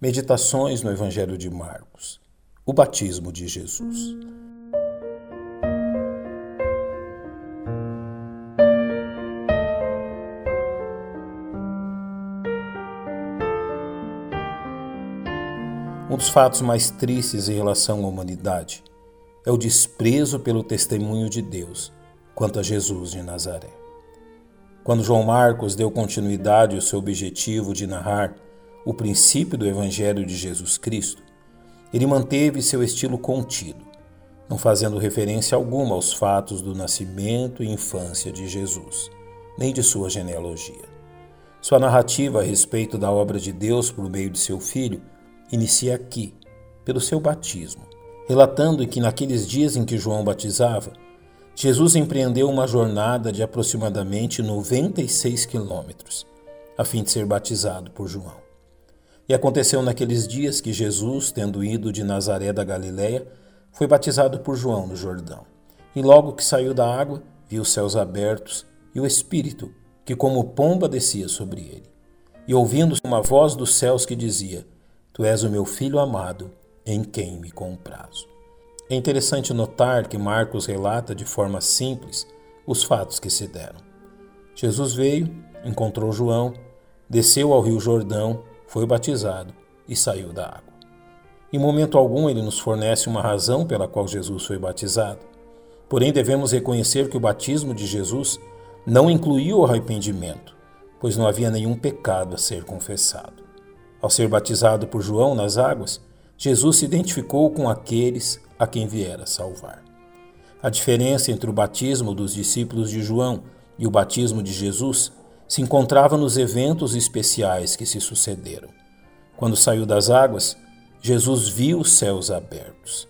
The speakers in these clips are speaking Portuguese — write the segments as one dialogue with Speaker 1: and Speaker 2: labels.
Speaker 1: Meditações no Evangelho de Marcos. O batismo de Jesus. Um dos fatos mais tristes em relação à humanidade é o desprezo pelo testemunho de Deus quanto a Jesus de Nazaré. Quando João Marcos deu continuidade ao seu objetivo de narrar o princípio do Evangelho de Jesus Cristo, ele manteve seu estilo contido, não fazendo referência alguma aos fatos do nascimento e infância de Jesus, nem de sua genealogia. Sua narrativa a respeito da obra de Deus por meio de seu filho inicia aqui, pelo seu batismo, relatando que naqueles dias em que João batizava, Jesus empreendeu uma jornada de aproximadamente 96 quilômetros, a fim de ser batizado por João. E aconteceu naqueles dias que Jesus, tendo ido de Nazaré da Galiléia, foi batizado por João no Jordão. E logo que saiu da água, viu os céus abertos e o Espírito, que como pomba descia sobre ele. E ouvindo-se uma voz dos céus que dizia: Tu és o meu filho amado, em quem me comprazo. É interessante notar que Marcos relata de forma simples os fatos que se deram. Jesus veio, encontrou João, desceu ao Rio Jordão foi batizado e saiu da água. Em momento algum ele nos fornece uma razão pela qual Jesus foi batizado. Porém, devemos reconhecer que o batismo de Jesus não incluiu o arrependimento, pois não havia nenhum pecado a ser confessado. Ao ser batizado por João nas águas, Jesus se identificou com aqueles a quem viera salvar. A diferença entre o batismo dos discípulos de João e o batismo de Jesus se encontrava nos eventos especiais que se sucederam. Quando saiu das águas, Jesus viu os céus abertos.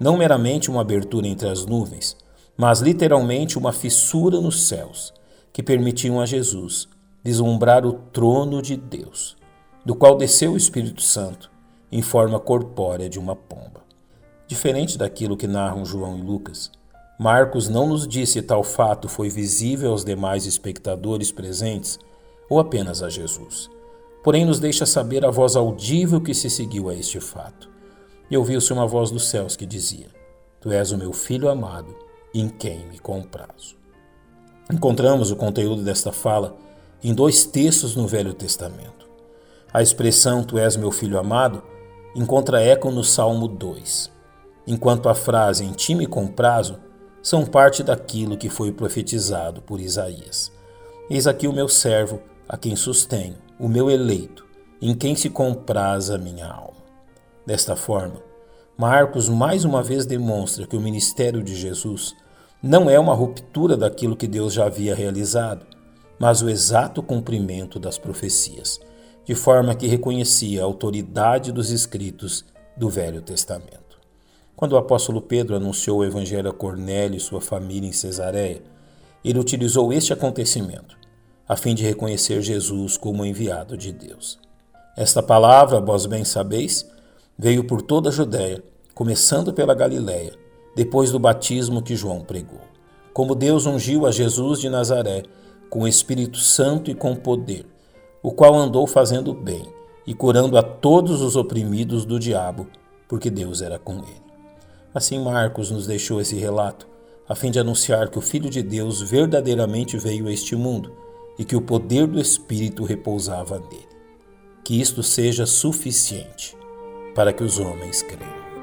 Speaker 1: Não meramente uma abertura entre as nuvens, mas literalmente uma fissura nos céus, que permitiam a Jesus vislumbrar o trono de Deus, do qual desceu o Espírito Santo em forma corpórea de uma pomba. Diferente daquilo que narram João e Lucas, Marcos não nos diz se tal fato foi visível aos demais espectadores presentes ou apenas a Jesus. Porém, nos deixa saber a voz audível que se seguiu a este fato. E ouviu-se uma voz dos céus que dizia: Tu és o meu filho amado, em quem me comprazo. Encontramos o conteúdo desta fala em dois textos no Velho Testamento. A expressão Tu és meu filho amado encontra eco no Salmo 2, enquanto a frase em ti me comprazo são parte daquilo que foi profetizado por Isaías. Eis aqui o meu servo, a quem sustenho, o meu eleito, em quem se compraz a minha alma. Desta forma, Marcos mais uma vez demonstra que o ministério de Jesus não é uma ruptura daquilo que Deus já havia realizado, mas o exato cumprimento das profecias, de forma que reconhecia a autoridade dos escritos do Velho Testamento. Quando o apóstolo Pedro anunciou o evangelho a Cornélio e sua família em Cesareia, ele utilizou este acontecimento a fim de reconhecer Jesus como enviado de Deus. Esta palavra, vós bem sabeis, veio por toda a Judéia, começando pela Galiléia, depois do batismo que João pregou. Como Deus ungiu a Jesus de Nazaré com o Espírito Santo e com poder, o qual andou fazendo bem e curando a todos os oprimidos do diabo, porque Deus era com ele. Assim, Marcos nos deixou esse relato, a fim de anunciar que o Filho de Deus verdadeiramente veio a este mundo e que o poder do Espírito repousava nele. Que isto seja suficiente para que os homens creiam.